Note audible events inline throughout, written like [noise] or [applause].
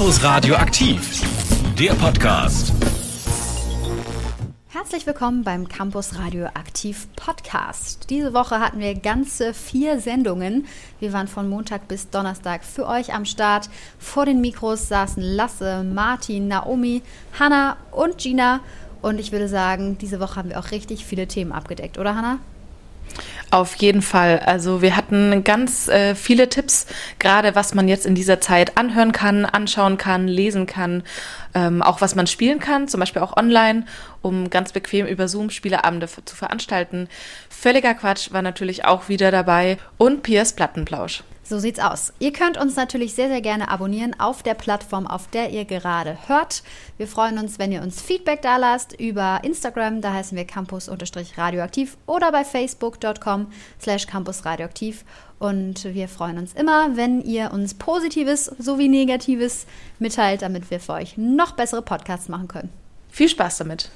Campus Radio aktiv, der Podcast. Herzlich willkommen beim Campus Radio Aktiv Podcast. Diese Woche hatten wir ganze vier Sendungen. Wir waren von Montag bis Donnerstag für euch am Start. Vor den Mikros saßen Lasse, Martin, Naomi, Hanna und Gina. Und ich würde sagen, diese Woche haben wir auch richtig viele Themen abgedeckt, oder Hanna? Auf jeden Fall. Also wir hatten ganz äh, viele Tipps, gerade was man jetzt in dieser Zeit anhören kann, anschauen kann, lesen kann, ähm, auch was man spielen kann, zum Beispiel auch online, um ganz bequem über Zoom Spieleabende zu veranstalten. Völliger Quatsch war natürlich auch wieder dabei und Piers Plattenplausch. So sieht's aus. Ihr könnt uns natürlich sehr, sehr gerne abonnieren auf der Plattform, auf der ihr gerade hört. Wir freuen uns, wenn ihr uns Feedback da lasst über Instagram, da heißen wir campus-radioaktiv oder bei facebook.com slash campusradioaktiv. Und wir freuen uns immer, wenn ihr uns Positives sowie Negatives mitteilt, damit wir für euch noch bessere Podcasts machen können. Viel Spaß damit.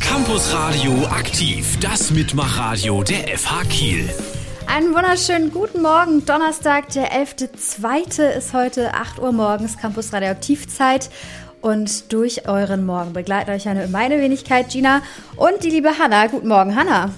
Campus Radio aktiv, das Mitmachradio der FH Kiel. Einen wunderschönen guten Morgen. Donnerstag, der 11.02. ist heute 8 Uhr morgens Campus Radioaktivzeit. Und durch euren Morgen begleitet euch eine, meine Wenigkeit Gina und die liebe Hanna. Guten Morgen, Hanna.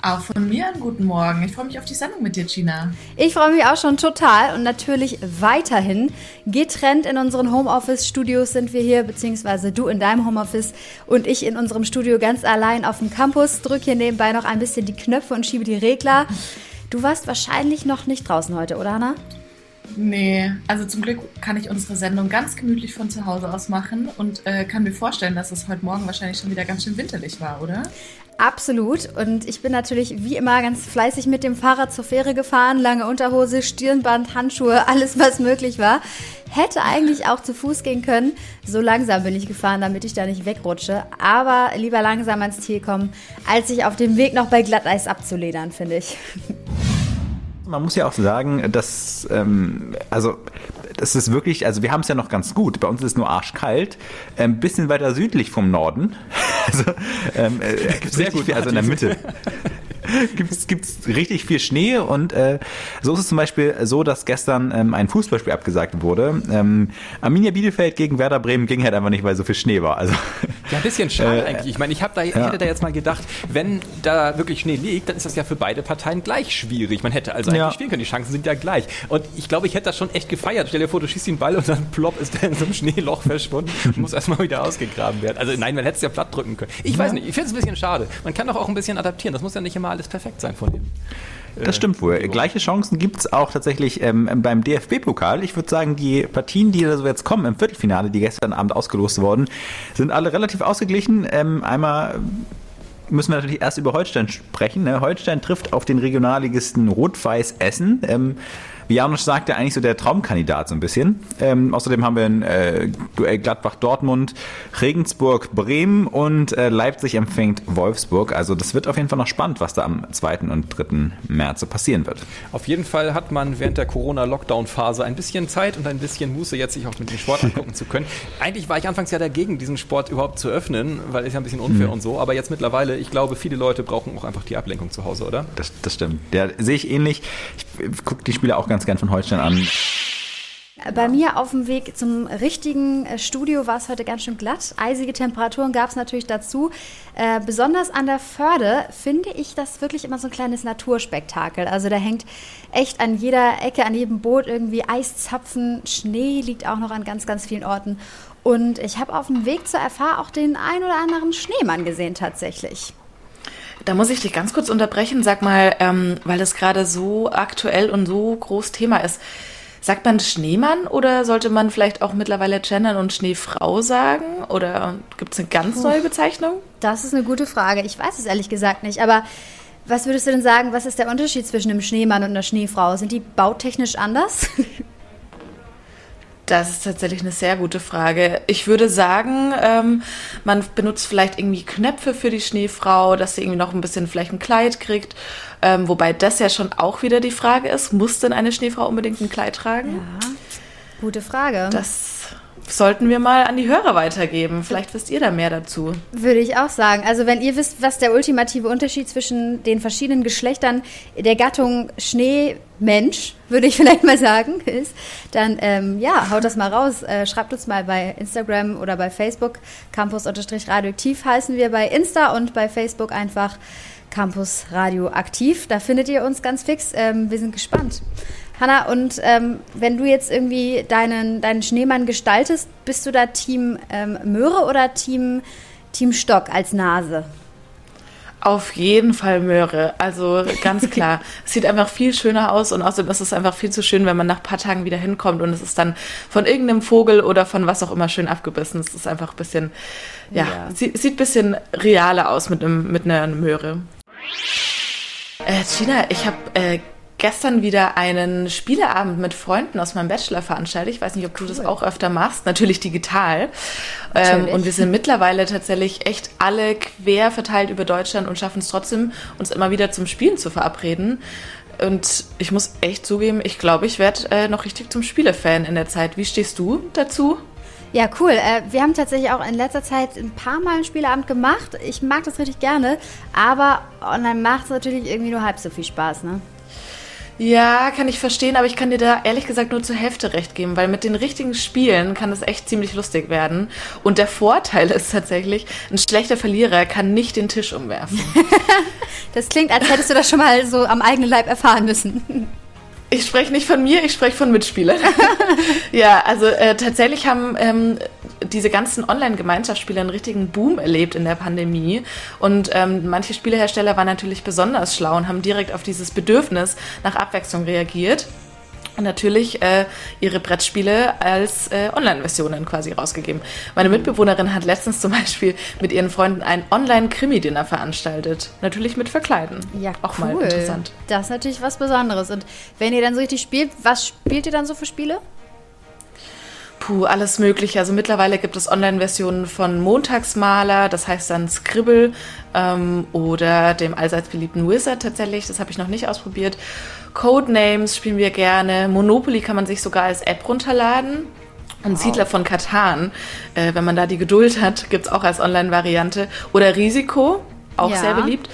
Auch von mir einen guten Morgen. Ich freue mich auf die Sendung mit dir, Gina. Ich freue mich auch schon total und natürlich weiterhin. Getrennt in unseren Homeoffice-Studios sind wir hier, beziehungsweise du in deinem Homeoffice und ich in unserem Studio ganz allein auf dem Campus. Drück hier nebenbei noch ein bisschen die Knöpfe und schiebe die Regler. Du warst wahrscheinlich noch nicht draußen heute, oder Hanna? Nee, also zum Glück kann ich unsere Sendung ganz gemütlich von zu Hause aus machen und äh, kann mir vorstellen, dass es heute Morgen wahrscheinlich schon wieder ganz schön winterlich war, oder? Absolut. Und ich bin natürlich wie immer ganz fleißig mit dem Fahrrad zur Fähre gefahren. Lange Unterhose, Stirnband, Handschuhe, [laughs] alles was möglich war. Hätte eigentlich auch zu Fuß gehen können. So langsam bin ich gefahren, damit ich da nicht wegrutsche. Aber lieber langsam ans Ziel kommen, als sich auf dem Weg noch bei Glatteis abzuledern, finde ich. Man muss ja auch sagen, dass, ähm, also, das ist wirklich, also wir haben es ja noch ganz gut. Bei uns ist es nur arschkalt. Ein ähm, bisschen weiter südlich vom Norden. [laughs] Also, ähm, äh, Sehr gut, viel, also in der Mitte. [laughs] gibt es richtig viel Schnee und äh, so ist es zum Beispiel so, dass gestern ähm, ein Fußballspiel abgesagt wurde. Ähm, Arminia Bielefeld gegen Werder Bremen ging halt einfach nicht, weil so viel Schnee war. Also, ja, ein bisschen schade äh, eigentlich. Ich meine, ich da, ja. hätte da jetzt mal gedacht, wenn da wirklich Schnee liegt, dann ist das ja für beide Parteien gleich schwierig. Man hätte also eigentlich ja. spielen können, die Chancen sind ja gleich. Und ich glaube, ich hätte das schon echt gefeiert. Stell dir vor, du schießt den Ball und dann plopp ist der in so einem Schneeloch verschwunden und muss erstmal wieder ausgegraben werden. Also nein, man hätte es ja platt drücken können. Ich ja. weiß nicht, ich finde es ein bisschen schade. Man kann doch auch ein bisschen adaptieren. Das muss ja nicht immer alles perfekt sein von dem. Das stimmt wohl. Gleiche Chancen gibt es auch tatsächlich ähm, beim DFB-Pokal. Ich würde sagen, die Partien, die da so jetzt kommen im Viertelfinale, die gestern Abend ausgelost wurden, sind alle relativ ausgeglichen. Ähm, einmal müssen wir natürlich erst über Holstein sprechen. Ne? Holstein trifft auf den Regionalligisten Rot-Weiß Essen. Ähm, wie Janusz sagte, eigentlich so der Traumkandidat so ein bisschen. Ähm, außerdem haben wir ein äh, Duell Gladbach-Dortmund, Regensburg-Bremen und äh, Leipzig empfängt Wolfsburg. Also das wird auf jeden Fall noch spannend, was da am 2. und 3. März so passieren wird. Auf jeden Fall hat man während der Corona-Lockdown-Phase ein bisschen Zeit und ein bisschen Muße, jetzt sich auch mit dem Sport angucken zu können. Eigentlich war ich anfangs ja dagegen, diesen Sport überhaupt zu öffnen, weil es ja ein bisschen unfair mhm. und so. Aber jetzt mittlerweile, ich glaube, viele Leute brauchen auch einfach die Ablenkung zu Hause, oder? Das, das stimmt. Ja, sehe ich ähnlich. Ich gucke die Spiele auch ganz gern von Holstein an. Bei mir auf dem Weg zum richtigen äh, Studio war es heute ganz schön glatt. Eisige Temperaturen gab es natürlich dazu. Äh, besonders an der Förde finde ich das wirklich immer so ein kleines Naturspektakel. Also da hängt echt an jeder Ecke, an jedem Boot irgendwie Eiszapfen. Schnee liegt auch noch an ganz, ganz vielen Orten. Und ich habe auf dem Weg zur FH auch den ein oder anderen Schneemann gesehen tatsächlich. Da muss ich dich ganz kurz unterbrechen. Sag mal, ähm, weil das gerade so aktuell und so groß Thema ist. Sagt man Schneemann oder sollte man vielleicht auch mittlerweile gendern und Schneefrau sagen? Oder gibt es eine ganz neue Bezeichnung? Das ist eine gute Frage. Ich weiß es ehrlich gesagt nicht. Aber was würdest du denn sagen, was ist der Unterschied zwischen einem Schneemann und einer Schneefrau? Sind die bautechnisch anders? [laughs] Das ist tatsächlich eine sehr gute Frage. Ich würde sagen, ähm, man benutzt vielleicht irgendwie Knöpfe für die Schneefrau, dass sie irgendwie noch ein bisschen vielleicht ein Kleid kriegt. Ähm, wobei das ja schon auch wieder die Frage ist, muss denn eine Schneefrau unbedingt ein Kleid tragen? Ja, gute Frage. Das sollten wir mal an die Hörer weitergeben. Vielleicht wisst ihr da mehr dazu. Würde ich auch sagen. Also wenn ihr wisst, was der ultimative Unterschied zwischen den verschiedenen Geschlechtern der Gattung Schneemensch, würde ich [laughs] vielleicht mal sagen, ist, dann ähm, ja, haut das mal raus. Äh, schreibt uns mal bei Instagram oder bei Facebook. Campus-radioaktiv heißen wir bei Insta und bei Facebook einfach Campus Radioaktiv. Da findet ihr uns ganz fix. Ähm, wir sind gespannt. Hanna, und ähm, wenn du jetzt irgendwie deinen, deinen Schneemann gestaltest, bist du da Team ähm, Möhre oder Team, Team Stock als Nase? Auf jeden Fall Möhre. Also ganz [laughs] klar. es sieht einfach viel schöner aus und außerdem ist es einfach viel zu schön, wenn man nach ein paar Tagen wieder hinkommt und es ist dann von irgendeinem Vogel oder von was auch immer schön abgebissen. Es ist einfach ein bisschen, ja, ja. Sieht, sieht ein bisschen realer aus mit, einem, mit einer Möhre. Äh, Gina, ich habe äh, gestern wieder einen Spieleabend mit Freunden aus meinem Bachelor veranstaltet. Ich weiß nicht, ob du das auch öfter machst. Natürlich digital. Ähm, und wir sind mittlerweile tatsächlich echt alle quer verteilt über Deutschland und schaffen es trotzdem, uns immer wieder zum Spielen zu verabreden. Und ich muss echt zugeben, ich glaube, ich werde äh, noch richtig zum Spielefan in der Zeit. Wie stehst du dazu? Ja, cool. Äh, wir haben tatsächlich auch in letzter Zeit ein paar Mal einen Spieleabend gemacht. Ich mag das richtig gerne, aber online macht es natürlich irgendwie nur halb so viel Spaß, ne? Ja, kann ich verstehen, aber ich kann dir da ehrlich gesagt nur zur Hälfte recht geben, weil mit den richtigen Spielen kann es echt ziemlich lustig werden. Und der Vorteil [laughs] ist tatsächlich, ein schlechter Verlierer kann nicht den Tisch umwerfen. [laughs] das klingt, als hättest du das schon mal so am eigenen Leib erfahren müssen. Ich spreche nicht von mir, ich spreche von Mitspielern. [laughs] ja, also äh, tatsächlich haben ähm, diese ganzen Online-Gemeinschaftsspiele einen richtigen Boom erlebt in der Pandemie. Und ähm, manche Spielehersteller waren natürlich besonders schlau und haben direkt auf dieses Bedürfnis nach Abwechslung reagiert natürlich äh, ihre Brettspiele als äh, Online-Versionen quasi rausgegeben. Meine Mitbewohnerin hat letztens zum Beispiel mit ihren Freunden ein Online-Krimi-Dinner veranstaltet. Natürlich mit Verkleiden. Ja, auch cool. mal interessant. Das ist natürlich was Besonderes. Und wenn ihr dann so richtig spielt, was spielt ihr dann so für Spiele? Puh, alles Mögliche. Also mittlerweile gibt es Online-Versionen von Montagsmaler, das heißt dann Scribble ähm, oder dem allseits beliebten Wizard tatsächlich. Das habe ich noch nicht ausprobiert. Codenames spielen wir gerne. Monopoly kann man sich sogar als App runterladen. Und wow. Siedler von Katan, äh, wenn man da die Geduld hat, gibt es auch als Online-Variante. Oder Risiko, auch ja. sehr beliebt.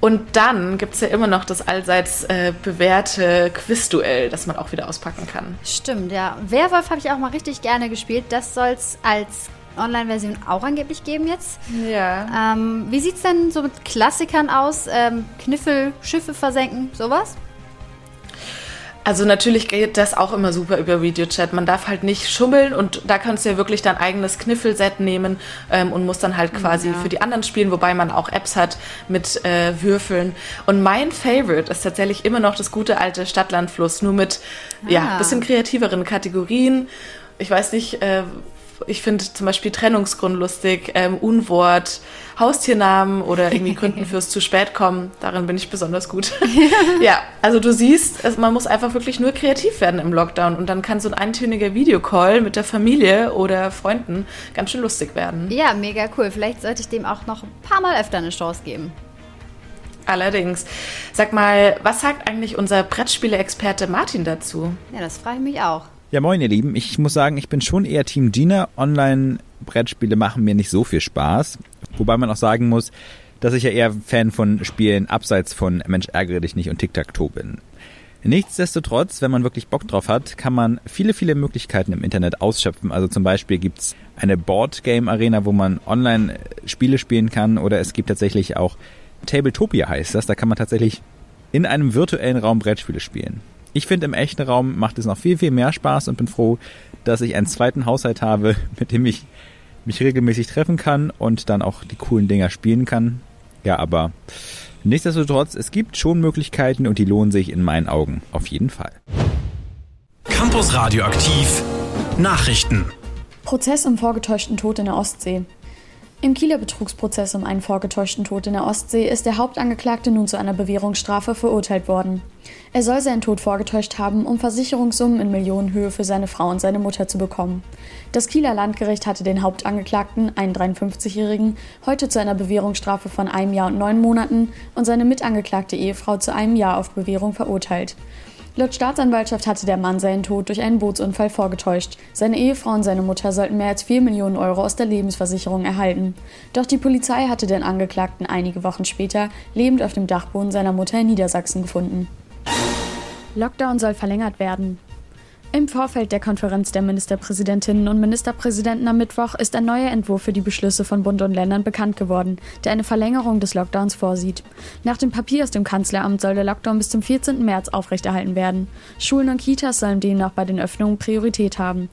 Und dann gibt es ja immer noch das allseits äh, bewährte Quizduell, das man auch wieder auspacken kann. Stimmt, ja. Werwolf habe ich auch mal richtig gerne gespielt. Das soll es als Online-Version auch angeblich geben jetzt. Ja. Ähm, wie sieht es denn so mit Klassikern aus? Ähm, Kniffel, Schiffe versenken, sowas? Also natürlich geht das auch immer super über Videochat. Man darf halt nicht schummeln und da kannst du ja wirklich dein eigenes Kniffelset nehmen ähm, und musst dann halt quasi ja. für die anderen spielen, wobei man auch Apps hat mit äh, Würfeln. Und mein Favorite ist tatsächlich immer noch das gute alte Stadtlandfluss, nur mit ah. ja bisschen kreativeren Kategorien. Ich weiß nicht, äh, ich finde zum Beispiel Trennungsgrund lustig, ähm, Unwort, Haustiernamen oder irgendwie Gründen [laughs] fürs zu spät kommen. Darin bin ich besonders gut. [laughs] [laughs] ja, also du siehst, also man muss einfach wirklich nur kreativ werden im Lockdown und dann kann so ein eintöniger Videocall mit der Familie oder Freunden ganz schön lustig werden. Ja, mega cool. Vielleicht sollte ich dem auch noch ein paar Mal öfter eine Chance geben. Allerdings. Sag mal, was sagt eigentlich unser Brettspiele-Experte Martin dazu? Ja, das frage ich mich auch. Ja, moin ihr Lieben. Ich muss sagen, ich bin schon eher Team Gina. Online-Brettspiele machen mir nicht so viel Spaß. Wobei man auch sagen muss, dass ich ja eher Fan von Spielen abseits von Mensch ärgere dich nicht und Tic-Tac-Toe bin. Nichtsdestotrotz, wenn man wirklich Bock drauf hat, kann man viele, viele Möglichkeiten im Internet ausschöpfen. Also zum Beispiel gibt's eine Board-Game-Arena, wo man online Spiele spielen kann oder es gibt tatsächlich auch Tabletopia heißt das. Da kann man tatsächlich in einem virtuellen Raum Brettspiele spielen. Ich finde, im echten Raum macht es noch viel, viel mehr Spaß und bin froh, dass ich einen zweiten Haushalt habe, [laughs] mit dem ich mich regelmäßig treffen kann und dann auch die coolen Dinger spielen kann. Ja, aber nichtsdestotrotz, es gibt schon Möglichkeiten und die lohnen sich in meinen Augen auf jeden Fall. Campus Radioaktiv Nachrichten. Prozess um vorgetäuschten Tod in der Ostsee. Im Kieler Betrugsprozess um einen vorgetäuschten Tod in der Ostsee ist der Hauptangeklagte nun zu einer Bewährungsstrafe verurteilt worden. Er soll seinen Tod vorgetäuscht haben, um Versicherungssummen in Millionenhöhe für seine Frau und seine Mutter zu bekommen. Das Kieler Landgericht hatte den Hauptangeklagten, einen 53-Jährigen, heute zu einer Bewährungsstrafe von einem Jahr und neun Monaten und seine mitangeklagte Ehefrau zu einem Jahr auf Bewährung verurteilt. Laut Staatsanwaltschaft hatte der Mann seinen Tod durch einen Bootsunfall vorgetäuscht. Seine Ehefrau und seine Mutter sollten mehr als 4 Millionen Euro aus der Lebensversicherung erhalten. Doch die Polizei hatte den Angeklagten einige Wochen später lebend auf dem Dachboden seiner Mutter in Niedersachsen gefunden. Lockdown soll verlängert werden. Im Vorfeld der Konferenz der Ministerpräsidentinnen und Ministerpräsidenten am Mittwoch ist ein neuer Entwurf für die Beschlüsse von Bund und Ländern bekannt geworden, der eine Verlängerung des Lockdowns vorsieht. Nach dem Papier aus dem Kanzleramt soll der Lockdown bis zum 14. März aufrechterhalten werden. Schulen und Kitas sollen demnach bei den Öffnungen Priorität haben.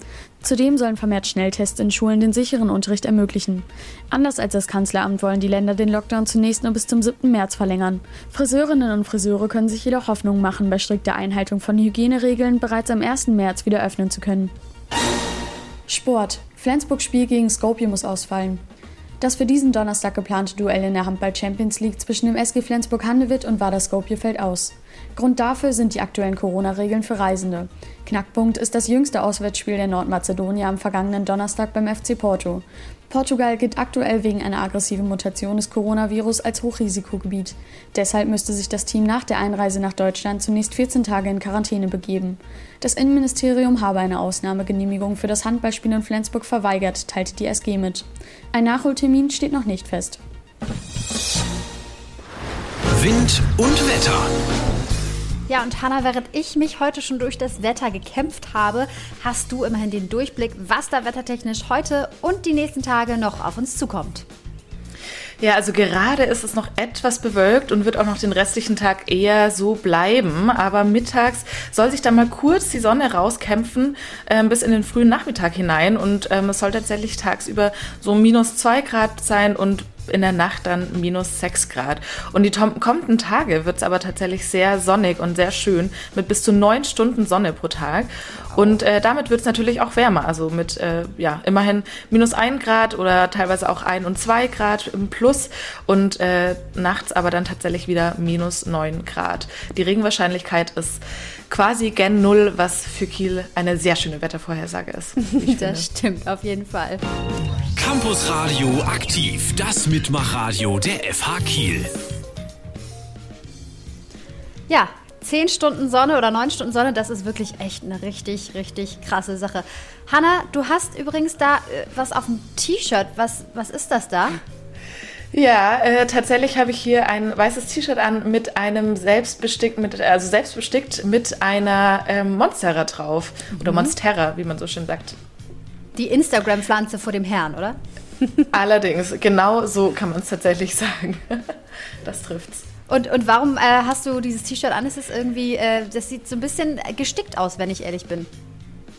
Zudem sollen vermehrt Schnelltests in Schulen den sicheren Unterricht ermöglichen. Anders als das Kanzleramt wollen die Länder den Lockdown zunächst nur bis zum 7. März verlängern. Friseurinnen und Friseure können sich jedoch Hoffnung machen, bei strikter Einhaltung von Hygieneregeln bereits am 1. März wieder öffnen zu können. Sport. Flensburg-Spiel gegen Skopje muss ausfallen. Das für diesen Donnerstag geplante Duell in der Handball Champions League zwischen dem SG Flensburg-Handewitt und Wader Skopje fällt aus. Grund dafür sind die aktuellen Corona-Regeln für Reisende. Knackpunkt ist das jüngste Auswärtsspiel der Nordmazedonier am vergangenen Donnerstag beim FC Porto. Portugal gilt aktuell wegen einer aggressiven Mutation des Coronavirus als Hochrisikogebiet. Deshalb müsste sich das Team nach der Einreise nach Deutschland zunächst 14 Tage in Quarantäne begeben. Das Innenministerium habe eine Ausnahmegenehmigung für das Handballspiel in Flensburg verweigert, teilte die SG mit. Ein Nachholtermin steht noch nicht fest. Wind und Wetter. Ja, und Hanna, während ich mich heute schon durch das Wetter gekämpft habe, hast du immerhin den Durchblick, was da wettertechnisch heute und die nächsten Tage noch auf uns zukommt. Ja, also gerade ist es noch etwas bewölkt und wird auch noch den restlichen Tag eher so bleiben. Aber mittags soll sich dann mal kurz die Sonne rauskämpfen äh, bis in den frühen Nachmittag hinein. Und ähm, es soll tatsächlich tagsüber so minus zwei Grad sein und in der Nacht dann minus 6 Grad. Und die kommenden Tage wird es aber tatsächlich sehr sonnig und sehr schön mit bis zu neun Stunden Sonne pro Tag. Und äh, damit wird es natürlich auch wärmer. Also mit äh, ja, immerhin minus 1 Grad oder teilweise auch 1 und 2 Grad im Plus und äh, nachts aber dann tatsächlich wieder minus 9 Grad. Die Regenwahrscheinlichkeit ist quasi gen Null, was für Kiel eine sehr schöne Wettervorhersage ist. [laughs] das stimmt, auf jeden Fall. Campus Radio aktiv, das Mitmachradio der FH Kiel. Ja, 10 Stunden Sonne oder 9 Stunden Sonne, das ist wirklich echt eine richtig, richtig krasse Sache. Hanna, du hast übrigens da äh, was auf dem T-Shirt. Was, was ist das da? Ja, äh, tatsächlich habe ich hier ein weißes T-Shirt an mit einem selbstbestickt, mit, also selbstbestickt mit einer ähm, Monstera drauf. Mhm. Oder Monstera, wie man so schön sagt. Die Instagram-Pflanze vor dem Herrn, oder? [laughs] [laughs] Allerdings, genau so kann man es tatsächlich sagen. [laughs] das trifft's. Und, und warum äh, hast du dieses T-Shirt an? Ist es irgendwie, äh, das sieht so ein bisschen gestickt aus, wenn ich ehrlich bin.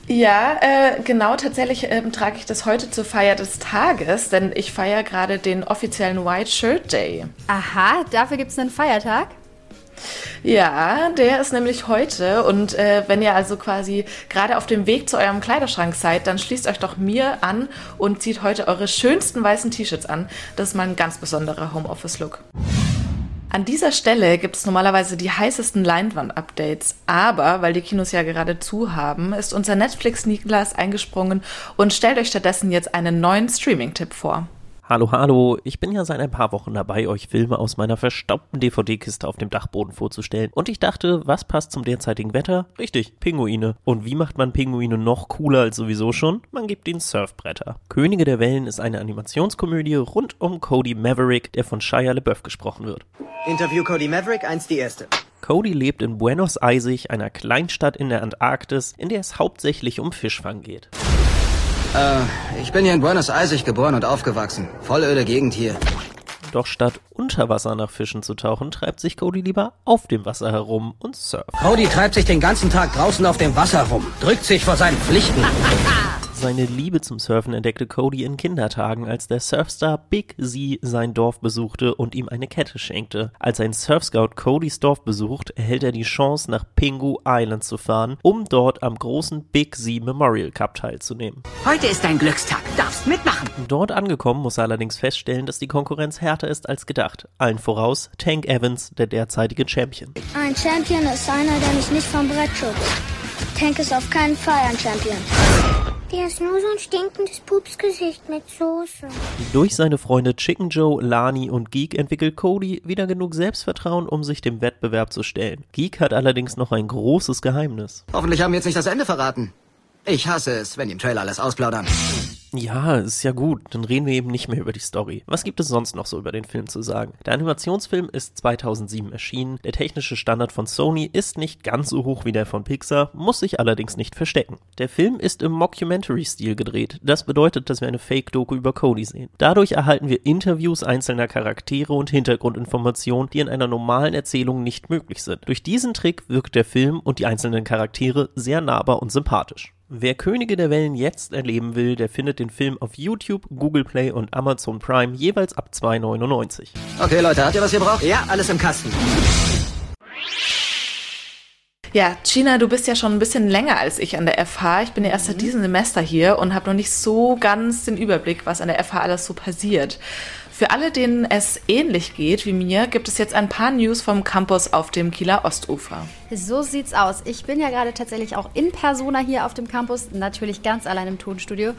Ja, äh, genau, tatsächlich ähm, trage ich das heute zur Feier des Tages, denn ich feiere gerade den offiziellen White Shirt Day. Aha, dafür gibt es einen Feiertag? Ja, der ist nämlich heute. Und äh, wenn ihr also quasi gerade auf dem Weg zu eurem Kleiderschrank seid, dann schließt euch doch mir an und zieht heute eure schönsten weißen T-Shirts an. Das ist mal ein ganz besonderer Homeoffice-Look. An dieser Stelle gibt es normalerweise die heißesten Leinwand-Updates, aber weil die Kinos ja gerade zu haben, ist unser Netflix-Niklas eingesprungen und stellt euch stattdessen jetzt einen neuen Streaming-Tipp vor. Hallo, hallo. Ich bin ja seit ein paar Wochen dabei, euch Filme aus meiner verstaubten DVD-Kiste auf dem Dachboden vorzustellen. Und ich dachte, was passt zum derzeitigen Wetter? Richtig, Pinguine. Und wie macht man Pinguine noch cooler als sowieso schon? Man gibt ihnen Surfbretter. Könige der Wellen ist eine Animationskomödie rund um Cody Maverick, der von Shia LeBeouf gesprochen wird. Interview Cody Maverick, eins die erste. Cody lebt in Buenos Aires, einer Kleinstadt in der Antarktis, in der es hauptsächlich um Fischfang geht. Äh, ich bin hier in Buenos Aires geboren und aufgewachsen. Voll öde Gegend hier. Doch statt unter Wasser nach Fischen zu tauchen, treibt sich Cody lieber auf dem Wasser herum und surft. Cody treibt sich den ganzen Tag draußen auf dem Wasser rum, drückt sich vor seinen Pflichten. [laughs] Seine Liebe zum Surfen entdeckte Cody in Kindertagen, als der Surfstar Big Z sein Dorf besuchte und ihm eine Kette schenkte. Als ein Surfscout Codys Dorf besucht, erhält er die Chance, nach Pingu Island zu fahren, um dort am großen Big Z Memorial Cup teilzunehmen. Heute ist dein Glückstag, darfst mitmachen. Dort angekommen muss er allerdings feststellen, dass die Konkurrenz härter ist als gedacht. Allen voraus Tank Evans, der derzeitige Champion. Ein Champion ist einer, der mich nicht vom Brett schubst. Tank ist auf keinen Fall ein Champion. Der ist nur so ein stinkendes Pupsgesicht mit Soße. Durch seine Freunde Chicken Joe, Lani und Geek entwickelt Cody wieder genug Selbstvertrauen, um sich dem Wettbewerb zu stellen. Geek hat allerdings noch ein großes Geheimnis. Hoffentlich haben wir jetzt nicht das Ende verraten. Ich hasse es, wenn die im Trailer alles ausplaudern. Ja, ist ja gut, dann reden wir eben nicht mehr über die Story. Was gibt es sonst noch so über den Film zu sagen? Der Animationsfilm ist 2007 erschienen, der technische Standard von Sony ist nicht ganz so hoch wie der von Pixar, muss sich allerdings nicht verstecken. Der Film ist im Mockumentary-Stil gedreht, das bedeutet, dass wir eine Fake-Doku über Cody sehen. Dadurch erhalten wir Interviews einzelner Charaktere und Hintergrundinformationen, die in einer normalen Erzählung nicht möglich sind. Durch diesen Trick wirkt der Film und die einzelnen Charaktere sehr nahbar und sympathisch. Wer Könige der Wellen jetzt erleben will, der findet den Film auf YouTube, Google Play und Amazon Prime jeweils ab 2,99. Okay, Leute, habt ihr was ihr braucht? Ja, alles im Kasten. Ja, Gina, du bist ja schon ein bisschen länger als ich an der FH. Ich bin ja erst seit diesem Semester hier und habe noch nicht so ganz den Überblick, was an der FH alles so passiert. Für alle, denen es ähnlich geht wie mir, gibt es jetzt ein paar News vom Campus auf dem Kieler Ostufer. So sieht's aus. Ich bin ja gerade tatsächlich auch in Persona hier auf dem Campus, natürlich ganz allein im Tonstudio.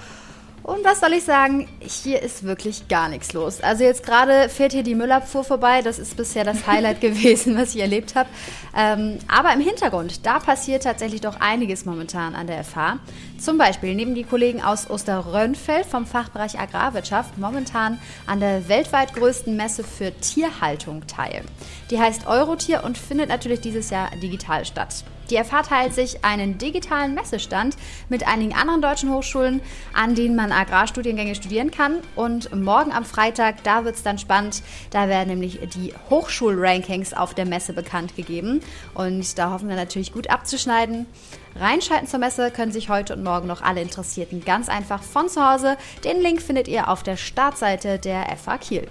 Und was soll ich sagen? Hier ist wirklich gar nichts los. Also jetzt gerade fährt hier die Müllabfuhr vorbei. Das ist bisher das Highlight [laughs] gewesen, was ich erlebt habe. Ähm, aber im Hintergrund, da passiert tatsächlich doch einiges momentan an der FH. Zum Beispiel nehmen die Kollegen aus Osterrönfeld vom Fachbereich Agrarwirtschaft momentan an der weltweit größten Messe für Tierhaltung teil. Die heißt Eurotier und findet natürlich dieses Jahr digital statt. Die FH teilt sich einen digitalen Messestand mit einigen anderen deutschen Hochschulen, an denen man Agrarstudiengänge studieren kann. Und morgen am Freitag, da wird es dann spannend. Da werden nämlich die Hochschulrankings auf der Messe bekannt gegeben. Und da hoffen wir natürlich gut abzuschneiden. Reinschalten zur Messe können sich heute und morgen noch alle Interessierten ganz einfach von zu Hause. Den Link findet ihr auf der Startseite der FH Kiel.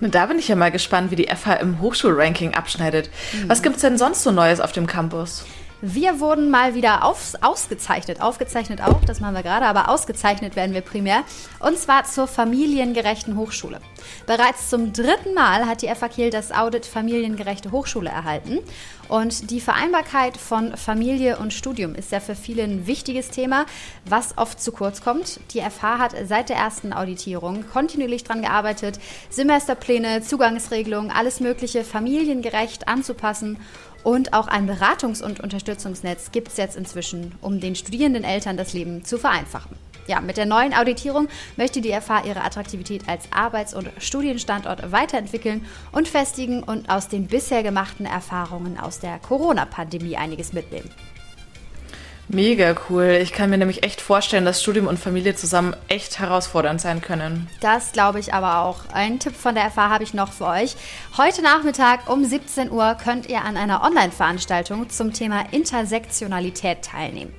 Na, da bin ich ja mal gespannt, wie die FH im Hochschulranking abschneidet. Mhm. Was gibt es denn sonst so Neues auf dem Campus? Wir wurden mal wieder aufs, ausgezeichnet. Aufgezeichnet auch, das machen wir gerade, aber ausgezeichnet werden wir primär. Und zwar zur familiengerechten Hochschule. Bereits zum dritten Mal hat die FA Kiel das Audit Familiengerechte Hochschule erhalten. Und die Vereinbarkeit von Familie und Studium ist ja für viele ein wichtiges Thema, was oft zu kurz kommt. Die FH hat seit der ersten Auditierung kontinuierlich daran gearbeitet, Semesterpläne, Zugangsregelungen, alles Mögliche familiengerecht anzupassen und auch ein Beratungs- und Unterstützungsnetz gibt es jetzt inzwischen, um den studierenden Eltern das Leben zu vereinfachen. Ja, mit der neuen Auditierung möchte die FH ihre Attraktivität als Arbeits- und Studienstandort weiterentwickeln und festigen und aus den bisher gemachten Erfahrungen aus der Corona-Pandemie einiges mitnehmen. Mega cool. Ich kann mir nämlich echt vorstellen, dass Studium und Familie zusammen echt herausfordernd sein können. Das glaube ich aber auch. Einen Tipp von der FH habe ich noch für euch. Heute Nachmittag um 17 Uhr könnt ihr an einer Online-Veranstaltung zum Thema Intersektionalität teilnehmen.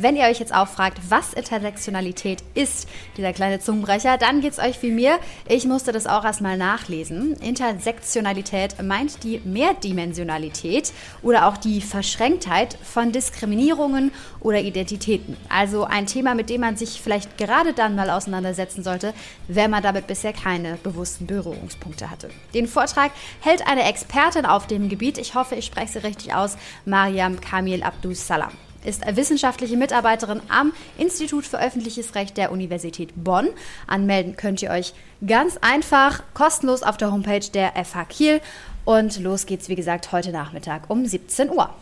Wenn ihr euch jetzt auch fragt, was Intersektionalität ist, dieser kleine Zungenbrecher, dann geht es euch wie mir. Ich musste das auch erstmal nachlesen. Intersektionalität meint die Mehrdimensionalität oder auch die Verschränktheit von Diskriminierungen oder Identitäten. Also ein Thema, mit dem man sich vielleicht gerade dann mal auseinandersetzen sollte, wenn man damit bisher keine bewussten Berührungspunkte hatte. Den Vortrag hält eine Expertin auf dem Gebiet, ich hoffe, ich spreche sie richtig aus, Mariam Kamil Abdus Salam ist wissenschaftliche Mitarbeiterin am Institut für öffentliches Recht der Universität Bonn. Anmelden könnt ihr euch ganz einfach kostenlos auf der Homepage der FH Kiel. Und los geht's, wie gesagt, heute Nachmittag um 17 Uhr.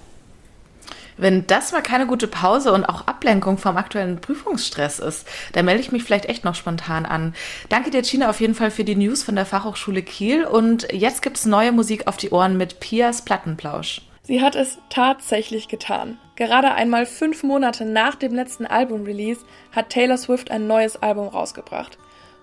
Wenn das mal keine gute Pause und auch Ablenkung vom aktuellen Prüfungsstress ist, dann melde ich mich vielleicht echt noch spontan an. Danke dir, Gina, auf jeden Fall für die News von der Fachhochschule Kiel. Und jetzt gibt's neue Musik auf die Ohren mit Pias Plattenplausch. Sie hat es tatsächlich getan. Gerade einmal fünf Monate nach dem letzten Album-Release hat Taylor Swift ein neues Album rausgebracht.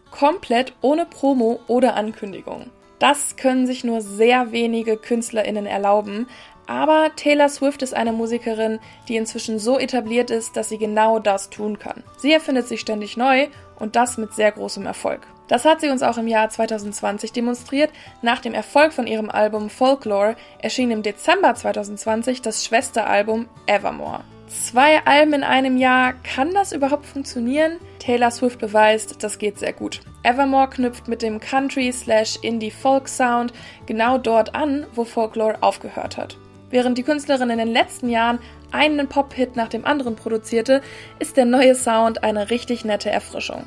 Komplett ohne Promo oder Ankündigung. Das können sich nur sehr wenige KünstlerInnen erlauben, aber Taylor Swift ist eine Musikerin, die inzwischen so etabliert ist, dass sie genau das tun kann. Sie erfindet sich ständig neu und das mit sehr großem Erfolg. Das hat sie uns auch im Jahr 2020 demonstriert. Nach dem Erfolg von ihrem Album Folklore erschien im Dezember 2020 das Schwesteralbum Evermore. Zwei Alben in einem Jahr, kann das überhaupt funktionieren? Taylor Swift beweist, das geht sehr gut. Evermore knüpft mit dem Country-Indie-Folk-Sound genau dort an, wo Folklore aufgehört hat. Während die Künstlerin in den letzten Jahren einen Pop-Hit nach dem anderen produzierte, ist der neue Sound eine richtig nette Erfrischung.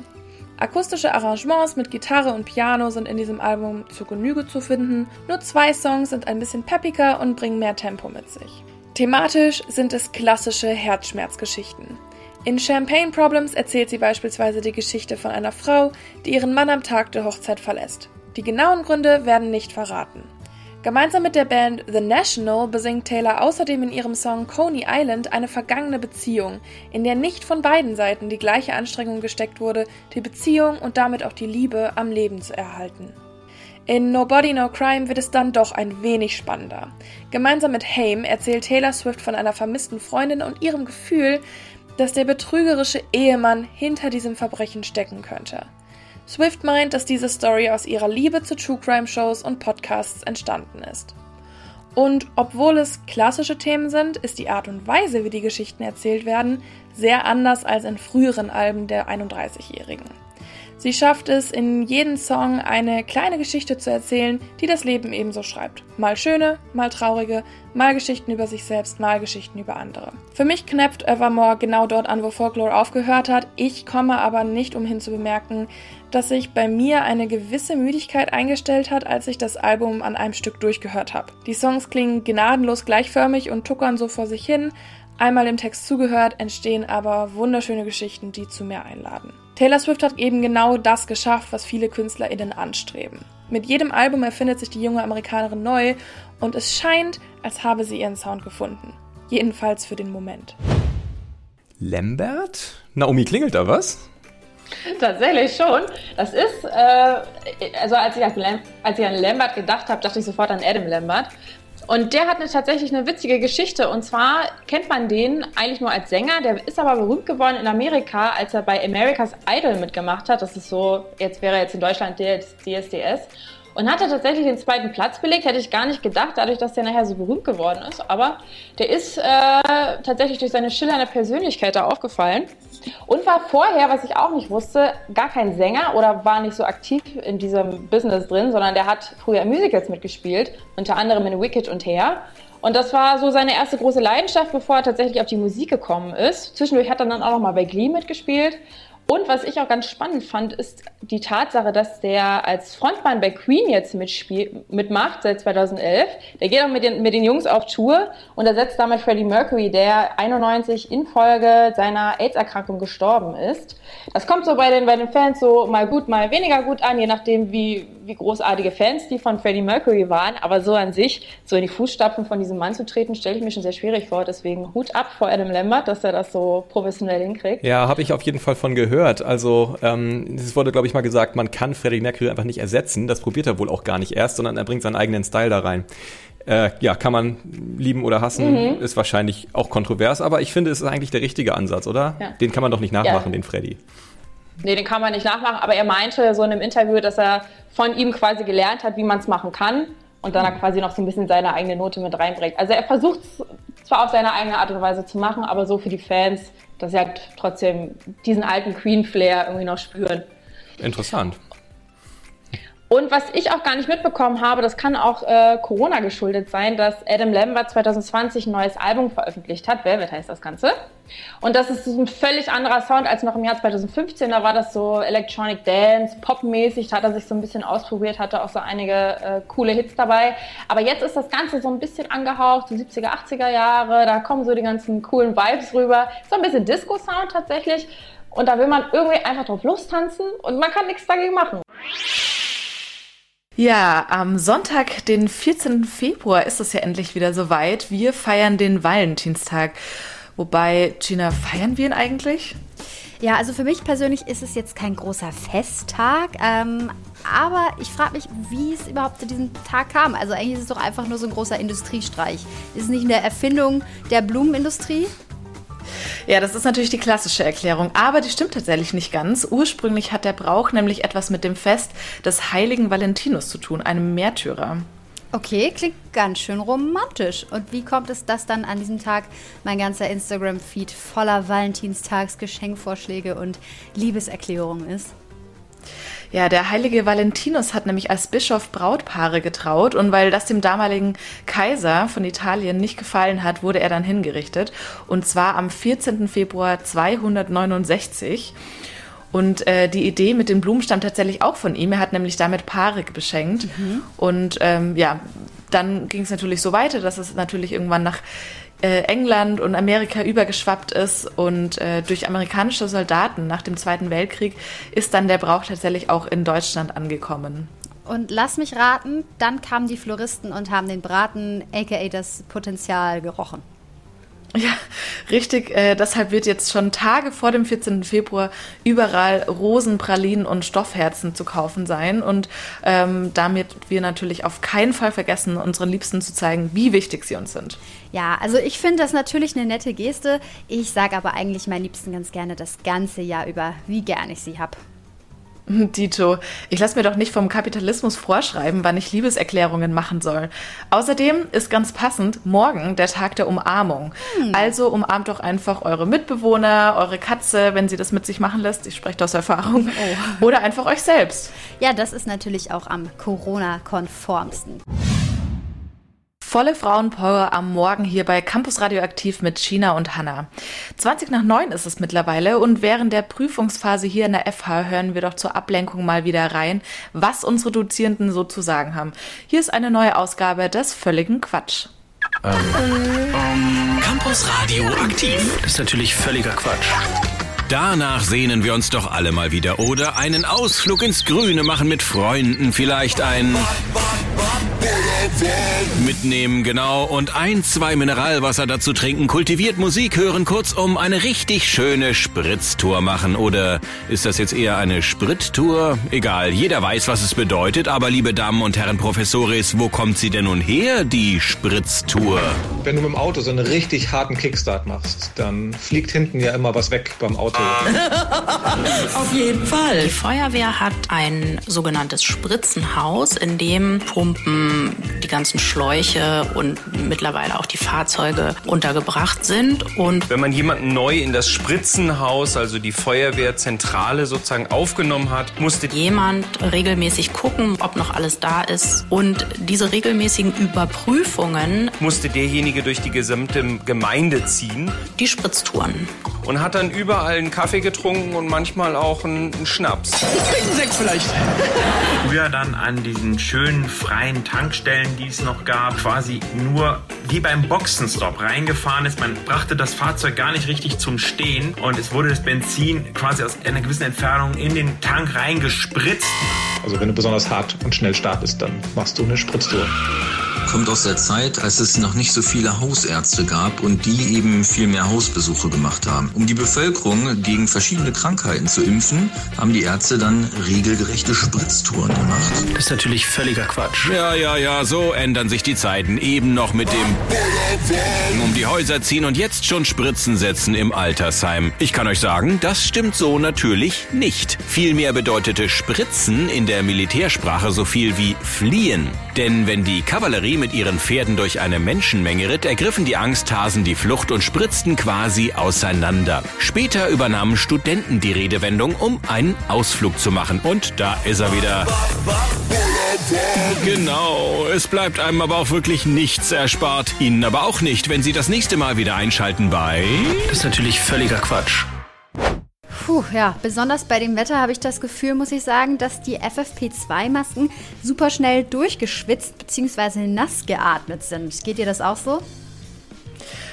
Akustische Arrangements mit Gitarre und Piano sind in diesem Album zur Genüge zu finden. Nur zwei Songs sind ein bisschen peppiger und bringen mehr Tempo mit sich. Thematisch sind es klassische Herzschmerzgeschichten. In Champagne Problems erzählt sie beispielsweise die Geschichte von einer Frau, die ihren Mann am Tag der Hochzeit verlässt. Die genauen Gründe werden nicht verraten. Gemeinsam mit der Band The National besingt Taylor außerdem in ihrem Song Coney Island eine vergangene Beziehung, in der nicht von beiden Seiten die gleiche Anstrengung gesteckt wurde, die Beziehung und damit auch die Liebe am Leben zu erhalten. In Nobody No Crime wird es dann doch ein wenig spannender. Gemeinsam mit Haim erzählt Taylor Swift von einer vermissten Freundin und ihrem Gefühl, dass der betrügerische Ehemann hinter diesem Verbrechen stecken könnte. Swift meint, dass diese Story aus ihrer Liebe zu True Crime Shows und Podcasts entstanden ist. Und obwohl es klassische Themen sind, ist die Art und Weise, wie die Geschichten erzählt werden, sehr anders als in früheren Alben der 31-Jährigen. Sie schafft es, in jedem Song eine kleine Geschichte zu erzählen, die das Leben ebenso schreibt. Mal schöne, mal traurige, mal Geschichten über sich selbst, mal Geschichten über andere. Für mich knäpft Evermore genau dort an, wo Folklore aufgehört hat. Ich komme aber nicht umhin zu bemerken, dass sich bei mir eine gewisse Müdigkeit eingestellt hat, als ich das Album an einem Stück durchgehört habe. Die Songs klingen gnadenlos gleichförmig und tuckern so vor sich hin, Einmal dem Text zugehört, entstehen aber wunderschöne Geschichten, die zu mehr einladen. Taylor Swift hat eben genau das geschafft, was viele KünstlerInnen anstreben. Mit jedem Album erfindet sich die junge Amerikanerin neu und es scheint, als habe sie ihren Sound gefunden. Jedenfalls für den Moment. Lambert? Naomi, klingelt da was? Tatsächlich schon. Das ist, äh, also als ich, als ich an Lambert gedacht habe, dachte ich sofort an Adam Lambert. Und der hat eine, tatsächlich eine witzige Geschichte. Und zwar kennt man den eigentlich nur als Sänger. Der ist aber berühmt geworden in Amerika, als er bei America's Idol mitgemacht hat. Das ist so, jetzt wäre er jetzt in Deutschland DSDS. Und hat er tatsächlich den zweiten Platz belegt, hätte ich gar nicht gedacht, dadurch, dass der nachher so berühmt geworden ist. Aber der ist äh, tatsächlich durch seine schillernde Persönlichkeit da aufgefallen. Und war vorher, was ich auch nicht wusste, gar kein Sänger oder war nicht so aktiv in diesem Business drin, sondern der hat früher Musicals mitgespielt, unter anderem in Wicked und Hair. Und das war so seine erste große Leidenschaft, bevor er tatsächlich auf die Musik gekommen ist. Zwischendurch hat er dann auch noch mal bei Glee mitgespielt und was ich auch ganz spannend fand, ist die Tatsache, dass der als Frontmann bei Queen jetzt mitspiel mitmacht seit 2011. Der geht auch mit den, mit den Jungs auf Tour und ersetzt damit Freddie Mercury, der 91 in Folge seiner AIDS-Erkrankung gestorben ist. Das kommt so bei den, bei den Fans so mal gut, mal weniger gut an, je nachdem, wie, wie großartige Fans die von Freddie Mercury waren. Aber so an sich, so in die Fußstapfen von diesem Mann zu treten, stelle ich mir schon sehr schwierig vor. Deswegen Hut ab vor Adam Lambert, dass er das so professionell hinkriegt. Ja, habe ich auf jeden Fall von gehört. Also ähm, es wurde, glaube ich, mal gesagt, man kann Freddie Mercury einfach nicht ersetzen. Das probiert er wohl auch gar nicht erst, sondern er bringt seinen eigenen Style da rein. Äh, ja, kann man lieben oder hassen, mhm. ist wahrscheinlich auch kontrovers, aber ich finde, es ist eigentlich der richtige Ansatz, oder? Ja. Den kann man doch nicht nachmachen, ja. den Freddie. Nee, den kann man nicht nachmachen, aber er meinte so in einem Interview, dass er von ihm quasi gelernt hat, wie man es machen kann und dann mhm. quasi noch so ein bisschen seine eigene Note mit reinbringt. Also er versucht es zwar auf seine eigene Art und Weise zu machen, aber so für die Fans dass sie halt trotzdem diesen alten Queen-Flair irgendwie noch spüren. Interessant. Und was ich auch gar nicht mitbekommen habe, das kann auch äh, Corona geschuldet sein, dass Adam Lambert 2020 ein neues Album veröffentlicht hat. Velvet heißt das Ganze. Und das ist ein völlig anderer Sound als noch im Jahr 2015. Da war das so Electronic Dance, Pop-mäßig. Da hat er sich so ein bisschen ausprobiert, hatte auch so einige äh, coole Hits dabei. Aber jetzt ist das Ganze so ein bisschen angehaucht, so 70er, 80er Jahre. Da kommen so die ganzen coolen Vibes rüber. So ein bisschen Disco-Sound tatsächlich. Und da will man irgendwie einfach drauf Lust tanzen und man kann nichts dagegen machen. Ja, am Sonntag, den 14. Februar, ist es ja endlich wieder soweit. Wir feiern den Valentinstag. Wobei, Gina, feiern wir ihn eigentlich? Ja, also für mich persönlich ist es jetzt kein großer Festtag, ähm, aber ich frage mich, wie es überhaupt zu diesem Tag kam. Also eigentlich ist es doch einfach nur so ein großer Industriestreich. Ist es nicht eine Erfindung der Blumenindustrie? Ja, das ist natürlich die klassische Erklärung, aber die stimmt tatsächlich nicht ganz. Ursprünglich hat der Brauch nämlich etwas mit dem Fest des heiligen Valentinus zu tun, einem Märtyrer. Okay, klingt ganz schön romantisch. Und wie kommt es, dass dann an diesem Tag mein ganzer Instagram-Feed voller Valentinstags Geschenkvorschläge und Liebeserklärungen ist? Ja, der heilige Valentinus hat nämlich als Bischof Brautpaare getraut und weil das dem damaligen Kaiser von Italien nicht gefallen hat, wurde er dann hingerichtet und zwar am 14. Februar 269. Und äh, die Idee mit den Blumen stammt tatsächlich auch von ihm. Er hat nämlich damit Paare beschenkt. Mhm. Und ähm, ja, dann ging es natürlich so weiter, dass es natürlich irgendwann nach England und Amerika übergeschwappt ist und äh, durch amerikanische Soldaten nach dem Zweiten Weltkrieg ist dann der Brauch tatsächlich auch in Deutschland angekommen. Und lass mich raten, dann kamen die Floristen und haben den Braten, aka das Potenzial, gerochen. Ja, richtig. Äh, deshalb wird jetzt schon Tage vor dem 14. Februar überall Rosen, Pralinen und Stoffherzen zu kaufen sein. Und ähm, damit wir natürlich auf keinen Fall vergessen, unseren Liebsten zu zeigen, wie wichtig sie uns sind. Ja, also ich finde das natürlich eine nette Geste. Ich sage aber eigentlich meinen Liebsten ganz gerne das ganze Jahr über, wie gern ich sie habe. [laughs] Dito, ich lasse mir doch nicht vom Kapitalismus vorschreiben, wann ich Liebeserklärungen machen soll. Außerdem ist ganz passend morgen der Tag der Umarmung. Hm. Also umarmt doch einfach eure Mitbewohner, eure Katze, wenn sie das mit sich machen lässt. Ich spreche aus Erfahrung. [laughs] Oh. Oder einfach euch selbst. Ja, das ist natürlich auch am Corona-konformsten. Volle Frauenpower am Morgen hier bei Campus Radioaktiv mit China und Hanna. 20 nach 9 ist es mittlerweile und während der Prüfungsphase hier in der FH hören wir doch zur Ablenkung mal wieder rein, was unsere Dozierenden so zu sagen haben. Hier ist eine neue Ausgabe des völligen Quatsch. Ähm. Campus Radioaktiv. Ist natürlich völliger Quatsch. Danach sehnen wir uns doch alle mal wieder, oder? Einen Ausflug ins Grüne machen mit Freunden, vielleicht ein mitnehmen, genau, und ein, zwei Mineralwasser dazu trinken, kultiviert Musik hören, kurzum eine richtig schöne Spritztour machen. Oder ist das jetzt eher eine Sprittour? Egal, jeder weiß, was es bedeutet, aber liebe Damen und Herren Professoris, wo kommt sie denn nun her, die Spritztour? Wenn du mit dem Auto so einen richtig harten Kickstart machst, dann fliegt hinten ja immer was weg beim Auto. [laughs] Auf jeden Fall. Die Feuerwehr hat ein sogenanntes Spritzenhaus, in dem Pumpen, die ganzen Schläuche und mittlerweile auch die Fahrzeuge untergebracht sind. Und wenn man jemanden neu in das Spritzenhaus, also die Feuerwehrzentrale sozusagen aufgenommen hat, musste jemand regelmäßig gucken, ob noch alles da ist. Und diese regelmäßigen Überprüfungen musste derjenige durch die gesamte Gemeinde ziehen. Die Spritztouren. Und hat dann überall einen Kaffee getrunken und manchmal auch einen, einen Schnaps. Trinken sechs vielleicht. Früher dann an diesen schönen freien Tankstellen, die es noch gab, quasi nur wie beim Boxenstopp reingefahren ist. Man brachte das Fahrzeug gar nicht richtig zum Stehen und es wurde das Benzin quasi aus einer gewissen Entfernung in den Tank reingespritzt. Also wenn du besonders hart und schnell startest, dann machst du eine Spritztour kommt aus der Zeit, als es noch nicht so viele Hausärzte gab und die eben viel mehr Hausbesuche gemacht haben. Um die Bevölkerung gegen verschiedene Krankheiten zu impfen, haben die Ärzte dann regelgerechte Spritztouren gemacht. Das ist natürlich völliger Quatsch. Ja, ja, ja, so ändern sich die Zeiten. Eben noch mit dem um die Häuser ziehen und jetzt schon Spritzen setzen im Altersheim. Ich kann euch sagen, das stimmt so natürlich nicht. Vielmehr bedeutete Spritzen in der Militärsprache so viel wie fliehen. Denn wenn die Kavallerie mit ihren Pferden durch eine Menschenmenge ritt, ergriffen die Angsthasen die Flucht und spritzten quasi auseinander. Später übernahmen Studenten die Redewendung, um einen Ausflug zu machen. Und da ist er wieder. Genau, es bleibt einem aber auch wirklich nichts erspart. Ihnen aber auch nicht, wenn Sie das nächste Mal wieder einschalten bei... Das ist natürlich völliger Quatsch. Puh, ja, besonders bei dem Wetter habe ich das Gefühl, muss ich sagen, dass die FFP2-Masken super schnell durchgeschwitzt bzw. nass geatmet sind. Geht dir das auch so?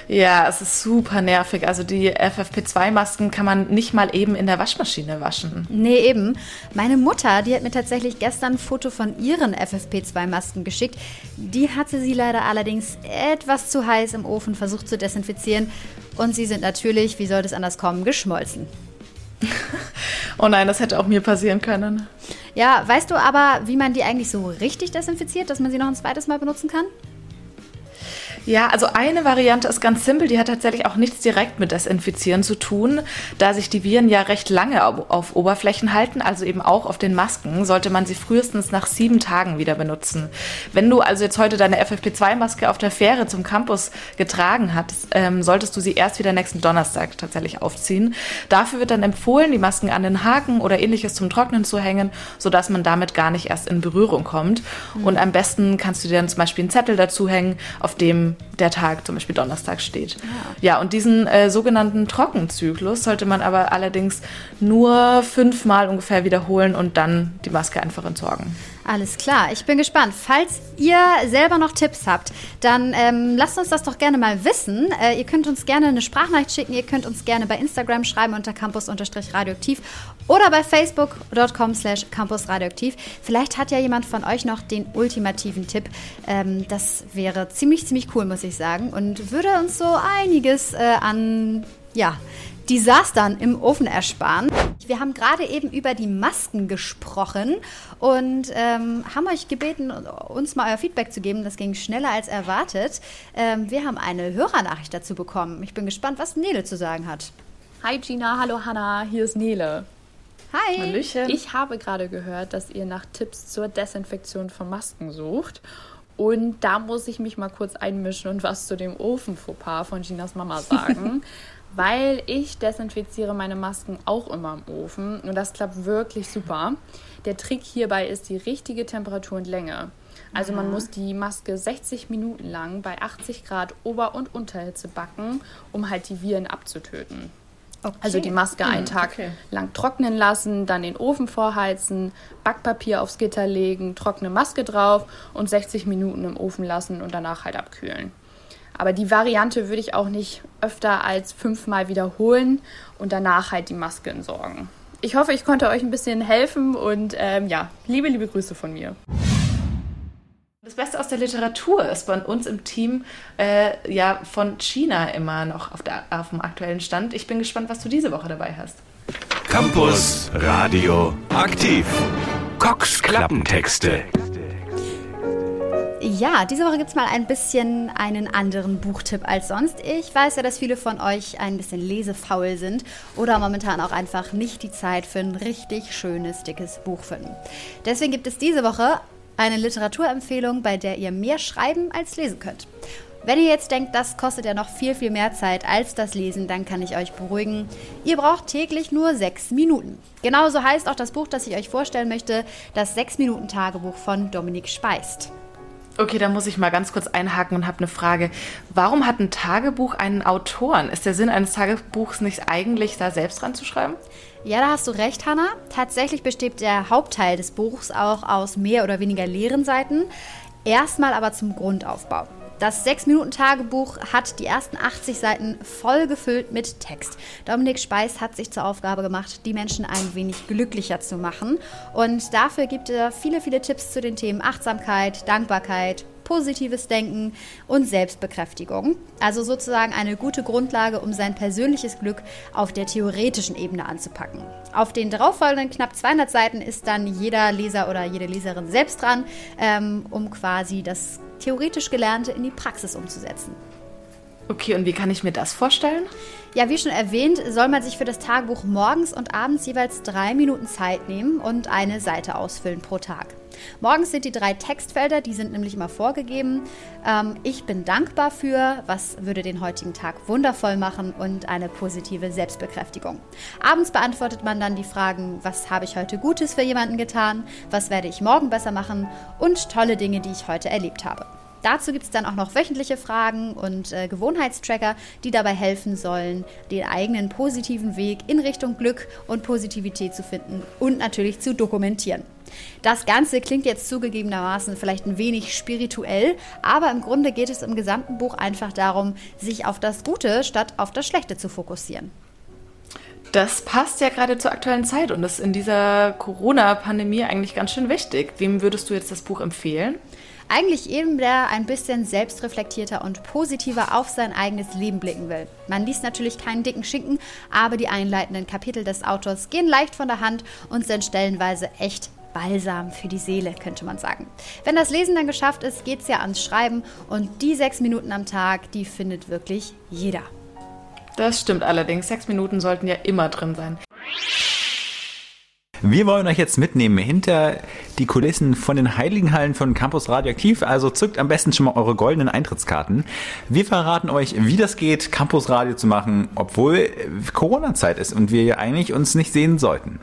Ja, es ist super nervig. Also die FFP2-Masken kann man nicht mal eben in der Waschmaschine waschen. Nee, eben. Meine Mutter, die hat mir tatsächlich gestern ein Foto von ihren FFP2-Masken geschickt. Die hatte sie leider allerdings etwas zu heiß im Ofen versucht zu desinfizieren. Und sie sind natürlich, wie soll es anders kommen, geschmolzen. [laughs] oh nein, das hätte auch mir passieren können. Ja, weißt du aber, wie man die eigentlich so richtig desinfiziert, dass man sie noch ein zweites Mal benutzen kann? Ja, also eine Variante ist ganz simpel, die hat tatsächlich auch nichts direkt mit Desinfizieren zu tun. Da sich die Viren ja recht lange auf, auf, Oberflächen halten, also eben auch auf den Masken, sollte man sie frühestens nach sieben Tagen wieder benutzen. Wenn du also jetzt heute deine FFP2-Maske auf der Fähre zum Campus getragen hast, ähm, solltest du sie erst wieder nächsten Donnerstag tatsächlich aufziehen. Dafür wird dann empfohlen, die Masken an den Haken oder ähnliches zum Trocknen zu hängen, sodass man damit gar nicht erst in Berührung kommt. Mhm. Und am besten kannst du dir dann zum Beispiel einen Zettel dazu hängen, auf dem der Tag, zum Beispiel Donnerstag, steht. Ja, ja und diesen äh, sogenannten Trockenzyklus sollte man aber allerdings nur fünfmal ungefähr wiederholen und dann die Maske einfach entsorgen. Alles klar, ich bin gespannt. Falls ihr selber noch Tipps habt, dann ähm, lasst uns das doch gerne mal wissen. Äh, ihr könnt uns gerne eine Sprachnachricht schicken, ihr könnt uns gerne bei Instagram schreiben unter campus-radioaktiv oder bei facebook.com slash campusradioaktiv. Vielleicht hat ja jemand von euch noch den ultimativen Tipp. Ähm, das wäre ziemlich, ziemlich cool, muss ich sagen. Und würde uns so einiges äh, an, ja, Desastern im Ofen ersparen. Wir haben gerade eben über die Masken gesprochen und ähm, haben euch gebeten, uns mal euer Feedback zu geben. Das ging schneller als erwartet. Ähm, wir haben eine Hörernachricht dazu bekommen. Ich bin gespannt, was Nele zu sagen hat. Hi Gina, hallo Hanna, hier ist Nele. Hi. Hallöchen. Ich habe gerade gehört, dass ihr nach Tipps zur Desinfektion von Masken sucht. Und da muss ich mich mal kurz einmischen und was zu dem Ofenfauxpas von Ginas Mama sagen. [laughs] weil ich desinfiziere meine Masken auch immer im Ofen und das klappt wirklich super. Der Trick hierbei ist die richtige Temperatur und Länge. Also man muss die Maske 60 Minuten lang bei 80 Grad Ober- und Unterhitze backen, um halt die Viren abzutöten. Okay. Also die Maske einen hm, Tag okay. lang trocknen lassen, dann den Ofen vorheizen, Backpapier aufs Gitter legen, trockene Maske drauf und 60 Minuten im Ofen lassen und danach halt abkühlen. Aber die Variante würde ich auch nicht öfter als fünfmal wiederholen und danach halt die Maske entsorgen. Ich hoffe, ich konnte euch ein bisschen helfen und ähm, ja, liebe, liebe Grüße von mir. Das Beste aus der Literatur ist bei uns im Team äh, ja von China immer noch auf, der, auf dem aktuellen Stand. Ich bin gespannt, was du diese Woche dabei hast. Campus Radio aktiv. Cox Klappentexte. Ja, diese Woche gibt es mal ein bisschen einen anderen Buchtipp als sonst. Ich weiß ja, dass viele von euch ein bisschen lesefaul sind oder momentan auch einfach nicht die Zeit für ein richtig schönes, dickes Buch finden. Deswegen gibt es diese Woche eine Literaturempfehlung, bei der ihr mehr schreiben als lesen könnt. Wenn ihr jetzt denkt, das kostet ja noch viel, viel mehr Zeit als das Lesen, dann kann ich euch beruhigen. Ihr braucht täglich nur sechs Minuten. Genauso heißt auch das Buch, das ich euch vorstellen möchte, das Sechs-Minuten-Tagebuch von Dominik Speist. Okay, da muss ich mal ganz kurz einhaken und habe eine Frage. Warum hat ein Tagebuch einen Autoren? Ist der Sinn eines Tagebuchs nicht eigentlich, da selbst dran zu schreiben? Ja, da hast du recht, Hanna. Tatsächlich besteht der Hauptteil des Buchs auch aus mehr oder weniger leeren Seiten. Erstmal aber zum Grundaufbau. Das 6-Minuten-Tagebuch hat die ersten 80 Seiten voll gefüllt mit Text. Dominik Speis hat sich zur Aufgabe gemacht, die Menschen ein wenig glücklicher zu machen. Und dafür gibt er viele, viele Tipps zu den Themen Achtsamkeit, Dankbarkeit, positives Denken und Selbstbekräftigung. Also sozusagen eine gute Grundlage, um sein persönliches Glück auf der theoretischen Ebene anzupacken. Auf den darauffolgenden knapp 200 Seiten ist dann jeder Leser oder jede Leserin selbst dran, ähm, um quasi das theoretisch Gelernte in die Praxis umzusetzen. Okay, und wie kann ich mir das vorstellen? Ja, wie schon erwähnt, soll man sich für das Tagebuch morgens und abends jeweils drei Minuten Zeit nehmen und eine Seite ausfüllen pro Tag. Morgens sind die drei Textfelder, die sind nämlich immer vorgegeben. Ähm, ich bin dankbar für, was würde den heutigen Tag wundervoll machen und eine positive Selbstbekräftigung. Abends beantwortet man dann die Fragen, was habe ich heute Gutes für jemanden getan, was werde ich morgen besser machen und tolle Dinge, die ich heute erlebt habe. Dazu gibt es dann auch noch wöchentliche Fragen und äh, Gewohnheitstracker, die dabei helfen sollen, den eigenen positiven Weg in Richtung Glück und Positivität zu finden und natürlich zu dokumentieren. Das Ganze klingt jetzt zugegebenermaßen vielleicht ein wenig spirituell, aber im Grunde geht es im gesamten Buch einfach darum, sich auf das Gute statt auf das Schlechte zu fokussieren. Das passt ja gerade zur aktuellen Zeit und ist in dieser Corona-Pandemie eigentlich ganz schön wichtig. Wem würdest du jetzt das Buch empfehlen? Eigentlich eben, der ein bisschen selbstreflektierter und positiver auf sein eigenes Leben blicken will. Man liest natürlich keinen dicken Schinken, aber die einleitenden Kapitel des Autors gehen leicht von der Hand und sind stellenweise echt Balsam für die Seele, könnte man sagen. Wenn das Lesen dann geschafft ist, geht es ja ans Schreiben und die sechs Minuten am Tag, die findet wirklich jeder. Das stimmt allerdings. Sechs Minuten sollten ja immer drin sein. Wir wollen euch jetzt mitnehmen hinter die Kulissen von den Heiligenhallen von Campus Radioaktiv. Also zückt am besten schon mal eure goldenen Eintrittskarten. Wir verraten euch, wie das geht, Campus Radio zu machen, obwohl Corona-Zeit ist und wir ja eigentlich uns nicht sehen sollten.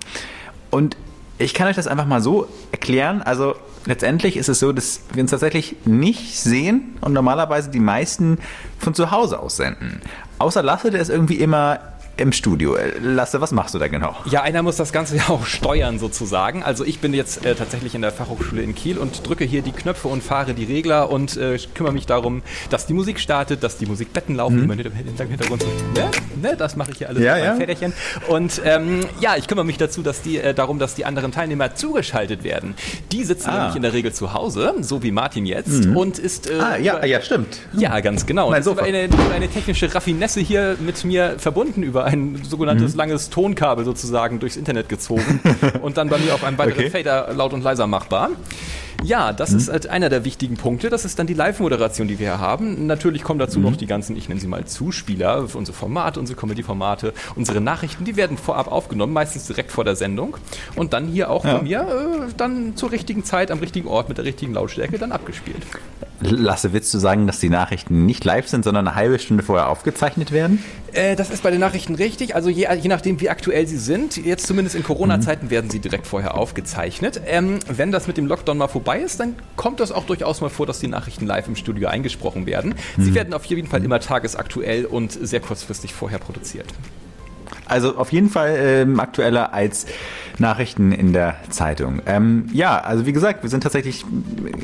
Und ich kann euch das einfach mal so erklären. Also letztendlich ist es so, dass wir uns tatsächlich nicht sehen und normalerweise die meisten von zu Hause aus senden. Außer Lasse, der ist irgendwie immer im Studio. Lasse, was machst du da genau? Ja, einer muss das Ganze [laughs] ja auch steuern sozusagen. Also ich bin jetzt äh, tatsächlich in der Fachhochschule in Kiel und drücke hier die Knöpfe und fahre die Regler und äh, kümmere mich darum, dass die Musik startet, dass die Musikbetten laufen, mhm. immer im Hintergrund. Ne? Ne? Das mache ich hier alles ja, mit ja. Federchen. Und ähm, ja, ich kümmere mich dazu, dass die, äh, darum, dass die anderen Teilnehmer zugeschaltet werden. Die sitzen ah. nämlich in der Regel zu Hause, so wie Martin jetzt, mhm. und ist... Äh, ah, ja, ja, stimmt. Ja, ganz genau. Nein, so eine, eine technische Raffinesse hier mit mir verbunden über ein sogenanntes mhm. langes Tonkabel sozusagen durchs Internet gezogen [laughs] und dann bei mir auf einem weiteren okay. Fader laut und leiser machbar. Ja, das mhm. ist halt einer der wichtigen Punkte. Das ist dann die Live-Moderation, die wir hier haben. Natürlich kommen dazu mhm. noch die ganzen, ich nenne sie mal Zuspieler, unsere Formate, unsere Comedy-Formate, unsere Nachrichten, die werden vorab aufgenommen, meistens direkt vor der Sendung und dann hier auch ja. von mir äh, dann zur richtigen Zeit am richtigen Ort mit der richtigen Lautstärke dann abgespielt. Lasse, willst du sagen, dass die Nachrichten nicht live sind, sondern eine halbe Stunde vorher aufgezeichnet werden? Äh, das ist bei den Nachrichten richtig. Also je, je, nachdem, wie aktuell sie sind, jetzt zumindest in Corona-Zeiten mhm. werden sie direkt vorher aufgezeichnet. Ähm, wenn das mit dem Lockdown mal vorbei ist, dann kommt das auch durchaus mal vor, dass die Nachrichten live im Studio eingesprochen werden. Mhm. Sie werden auf jeden Fall immer tagesaktuell und sehr kurzfristig vorher produziert. Also auf jeden Fall ähm, aktueller als Nachrichten in der Zeitung. Ähm, ja, also wie gesagt, wir sind tatsächlich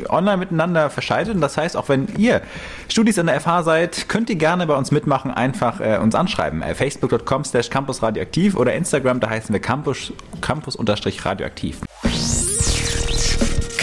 online miteinander verschaltet und das heißt, auch wenn ihr Studis an der FH seid, könnt ihr gerne bei uns mitmachen, einfach äh, uns anschreiben. Äh, Facebook.com slash campusradioaktiv oder Instagram, da heißen wir campus,